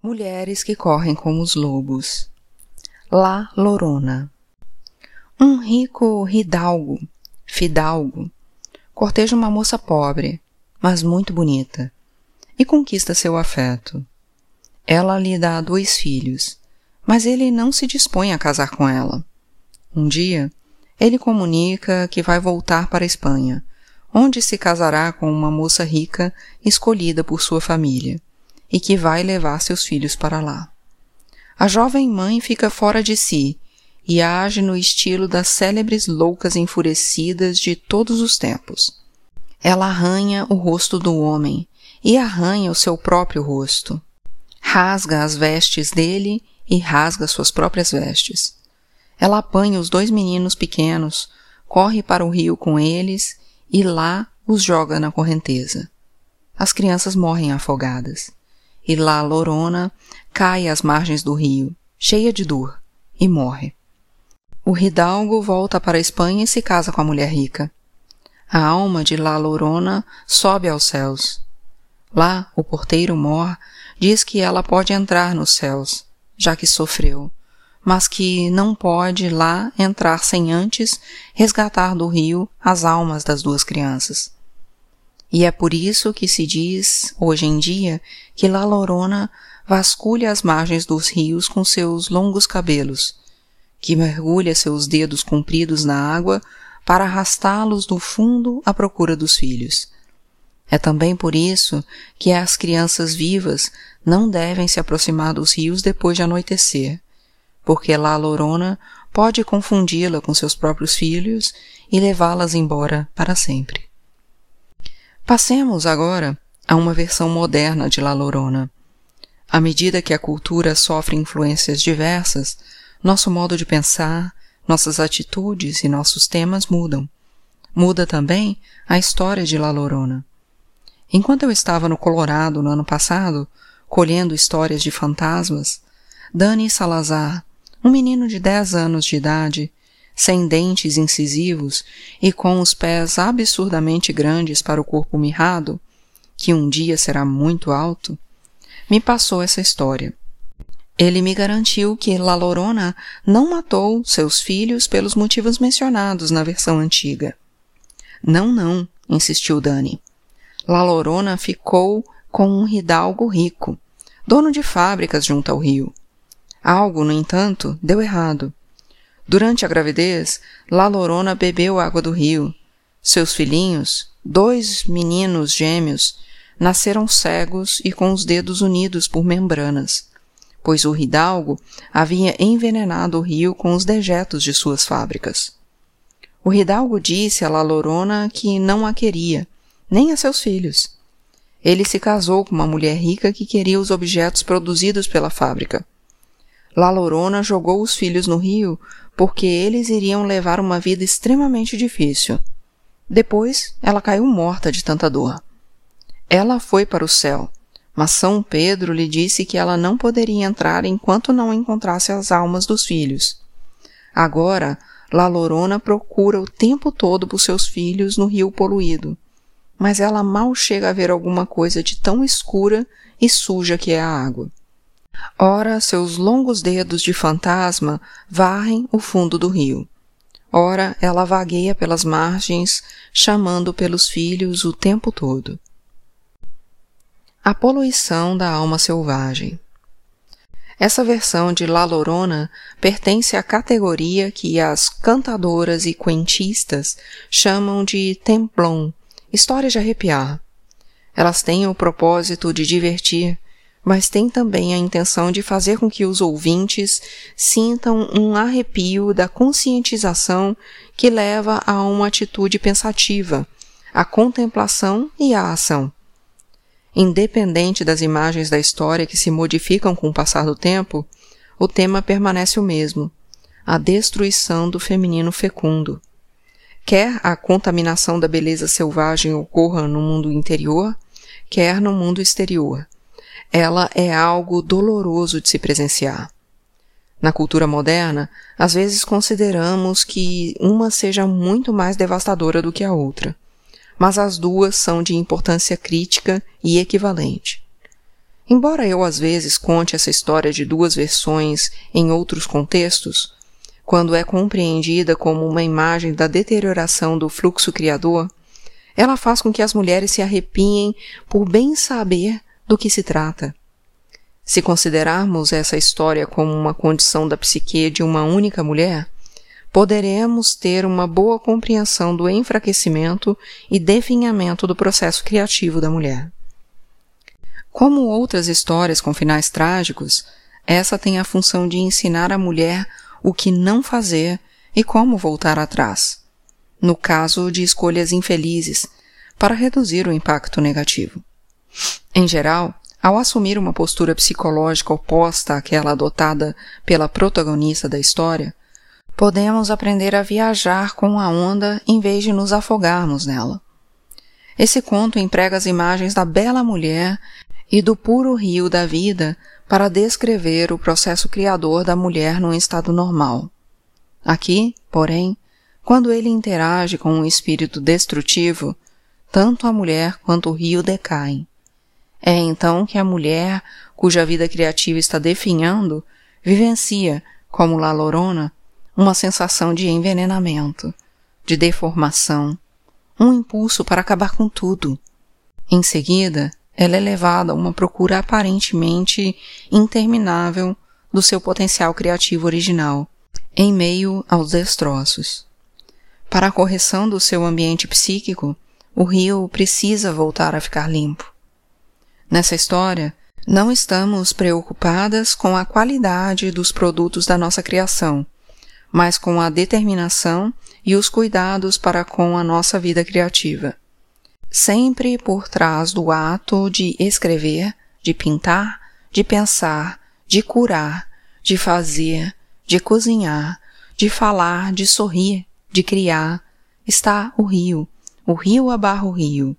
Mulheres que correm como os lobos. La Lorona. Um rico hidalgo, fidalgo, corteja uma moça pobre, mas muito bonita, e conquista seu afeto. Ela lhe dá dois filhos, mas ele não se dispõe a casar com ela. Um dia, ele comunica que vai voltar para a Espanha, onde se casará com uma moça rica escolhida por sua família e que vai levar seus filhos para lá. A jovem mãe fica fora de si e age no estilo das célebres loucas enfurecidas de todos os tempos. Ela arranha o rosto do homem e arranha o seu próprio rosto. Rasga as vestes dele e rasga suas próprias vestes. Ela apanha os dois meninos pequenos, corre para o rio com eles e lá os joga na correnteza. As crianças morrem afogadas e lá Lorona cai às margens do rio, cheia de dor, e morre. O Hidalgo volta para a Espanha e se casa com a mulher rica. A alma de La Lorona sobe aos céus. Lá, o porteiro Mor diz que ela pode entrar nos céus, já que sofreu, mas que não pode lá entrar sem antes resgatar do rio as almas das duas crianças. E é por isso que se diz, hoje em dia, que La Lorona vasculha as margens dos rios com seus longos cabelos, que mergulha seus dedos compridos na água para arrastá-los do fundo à procura dos filhos. É também por isso que as crianças vivas não devem se aproximar dos rios depois de anoitecer, porque La Lorona pode confundi-la com seus próprios filhos e levá-las embora para sempre. Passemos agora a uma versão moderna de La Lorona. À medida que a cultura sofre influências diversas, nosso modo de pensar, nossas atitudes e nossos temas mudam. Muda também a história de La Lorona. Enquanto eu estava no Colorado no ano passado, colhendo histórias de fantasmas, Dani Salazar, um menino de 10 anos de idade, sem dentes incisivos e com os pés absurdamente grandes para o corpo mirrado, que um dia será muito alto, me passou essa história. Ele me garantiu que La Lorona não matou seus filhos pelos motivos mencionados na versão antiga. Não, não, insistiu Dani. La Lorona ficou com um hidalgo rico, dono de fábricas junto ao rio. Algo, no entanto, deu errado. Durante a gravidez, La Lorona bebeu água do rio. Seus filhinhos, dois meninos gêmeos, nasceram cegos e com os dedos unidos por membranas, pois o Hidalgo havia envenenado o rio com os dejetos de suas fábricas. O Hidalgo disse a La Lorona que não a queria, nem a seus filhos. Ele se casou com uma mulher rica que queria os objetos produzidos pela fábrica. La Lorona jogou os filhos no rio porque eles iriam levar uma vida extremamente difícil. Depois, ela caiu morta de tanta dor. Ela foi para o céu, mas São Pedro lhe disse que ela não poderia entrar enquanto não encontrasse as almas dos filhos. Agora, La Lorona procura o tempo todo por seus filhos no rio poluído, mas ela mal chega a ver alguma coisa de tão escura e suja que é a água. Ora, seus longos dedos de fantasma varrem o fundo do rio. Ora, ela vagueia pelas margens, chamando pelos filhos o tempo todo. A poluição da alma selvagem. Essa versão de La Lorona pertence à categoria que as cantadoras e quentistas chamam de templon, história de arrepiar. Elas têm o propósito de divertir, mas tem também a intenção de fazer com que os ouvintes sintam um arrepio da conscientização que leva a uma atitude pensativa, à contemplação e à ação. Independente das imagens da história que se modificam com o passar do tempo, o tema permanece o mesmo: a destruição do feminino fecundo. Quer a contaminação da beleza selvagem ocorra no mundo interior, quer no mundo exterior ela é algo doloroso de se presenciar. Na cultura moderna, às vezes consideramos que uma seja muito mais devastadora do que a outra, mas as duas são de importância crítica e equivalente. Embora eu às vezes conte essa história de duas versões em outros contextos, quando é compreendida como uma imagem da deterioração do fluxo criador, ela faz com que as mulheres se arrepiem por bem saber do que se trata. Se considerarmos essa história como uma condição da psique de uma única mulher, poderemos ter uma boa compreensão do enfraquecimento e definhamento do processo criativo da mulher. Como outras histórias com finais trágicos, essa tem a função de ensinar a mulher o que não fazer e como voltar atrás, no caso de escolhas infelizes, para reduzir o impacto negativo. Em geral, ao assumir uma postura psicológica oposta àquela adotada pela protagonista da história, podemos aprender a viajar com a onda em vez de nos afogarmos nela. Esse conto emprega as imagens da bela mulher e do puro rio da vida para descrever o processo criador da mulher num estado normal. Aqui, porém, quando ele interage com um espírito destrutivo, tanto a mulher quanto o rio decaem. É então que a mulher, cuja vida criativa está definhando, vivencia, como La Lorona, uma sensação de envenenamento, de deformação, um impulso para acabar com tudo. Em seguida, ela é levada a uma procura aparentemente interminável do seu potencial criativo original, em meio aos destroços. Para a correção do seu ambiente psíquico, o rio precisa voltar a ficar limpo. Nessa história, não estamos preocupadas com a qualidade dos produtos da nossa criação, mas com a determinação e os cuidados para com a nossa vida criativa. Sempre por trás do ato de escrever, de pintar, de pensar, de curar, de fazer, de cozinhar, de falar, de sorrir, de criar, está o rio. O rio abarra o rio.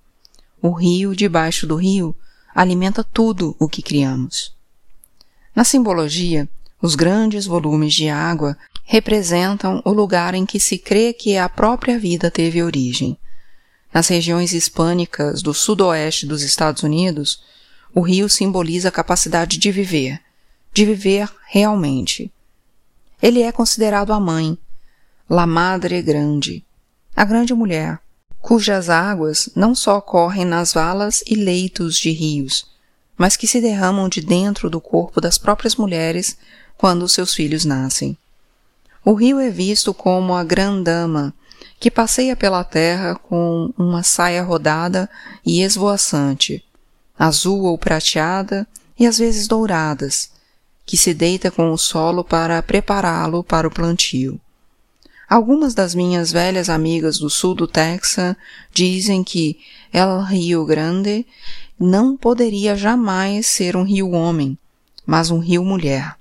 O rio debaixo do rio alimenta tudo o que criamos. Na simbologia, os grandes volumes de água representam o lugar em que se crê que a própria vida teve origem. Nas regiões hispânicas do sudoeste dos Estados Unidos, o rio simboliza a capacidade de viver, de viver realmente. Ele é considerado a mãe, la madre grande, a grande mulher, cujas águas não só correm nas valas e leitos de rios, mas que se derramam de dentro do corpo das próprias mulheres quando seus filhos nascem. O rio é visto como a grandama, que passeia pela terra com uma saia rodada e esvoaçante, azul ou prateada e às vezes douradas, que se deita com o solo para prepará-lo para o plantio. Algumas das minhas velhas amigas do sul do Texas dizem que El Rio Grande não poderia jamais ser um rio homem, mas um rio mulher.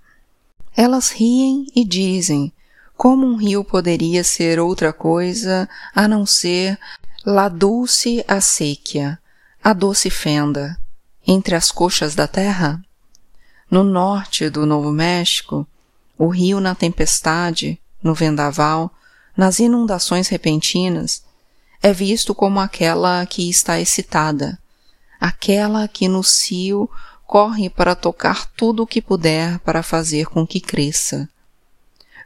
Elas riem e dizem como um rio poderia ser outra coisa a não ser la dulce acequia, a doce fenda, entre as coxas da terra? No norte do Novo México, o rio na tempestade, no vendaval, nas inundações repentinas, é visto como aquela que está excitada, aquela que no cio corre para tocar tudo o que puder para fazer com que cresça.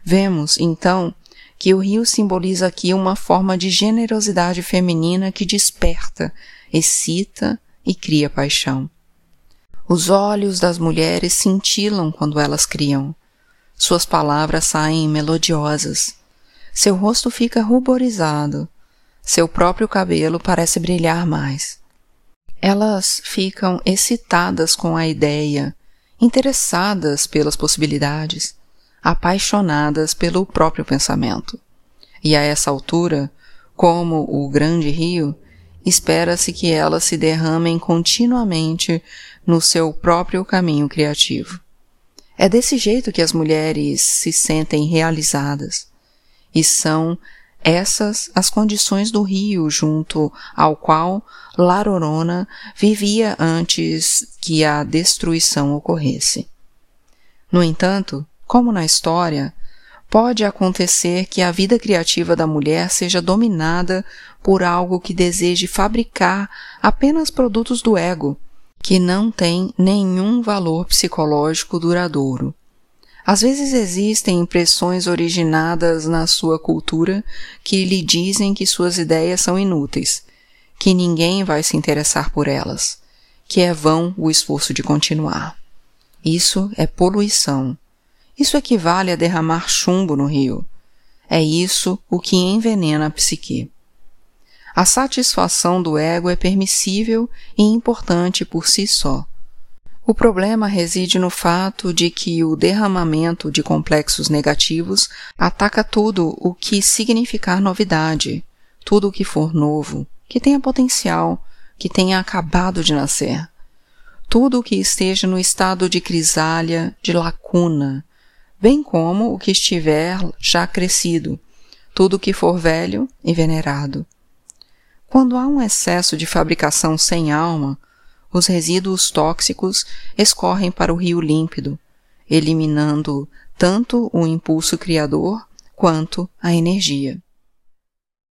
Vemos, então, que o rio simboliza aqui uma forma de generosidade feminina que desperta, excita e cria paixão. Os olhos das mulheres cintilam quando elas criam. Suas palavras saem melodiosas. Seu rosto fica ruborizado. Seu próprio cabelo parece brilhar mais. Elas ficam excitadas com a ideia, interessadas pelas possibilidades apaixonadas pelo próprio pensamento. E a essa altura, como o grande rio, espera-se que elas se derramem continuamente no seu próprio caminho criativo. É desse jeito que as mulheres se sentem realizadas. E são essas as condições do rio junto ao qual Larorona vivia antes que a destruição ocorresse. No entanto, como na história, pode acontecer que a vida criativa da mulher seja dominada por algo que deseje fabricar apenas produtos do ego que não tem nenhum valor psicológico duradouro. Às vezes existem impressões originadas na sua cultura que lhe dizem que suas ideias são inúteis, que ninguém vai se interessar por elas, que é vão o esforço de continuar. Isso é poluição. Isso equivale a derramar chumbo no rio. É isso o que envenena a psique. A satisfação do ego é permissível e importante por si só. O problema reside no fato de que o derramamento de complexos negativos ataca tudo o que significar novidade, tudo o que for novo, que tenha potencial, que tenha acabado de nascer. Tudo o que esteja no estado de crisália, de lacuna, bem como o que estiver já crescido, tudo o que for velho e venerado. Quando há um excesso de fabricação sem alma, os resíduos tóxicos escorrem para o rio límpido, eliminando tanto o impulso criador quanto a energia.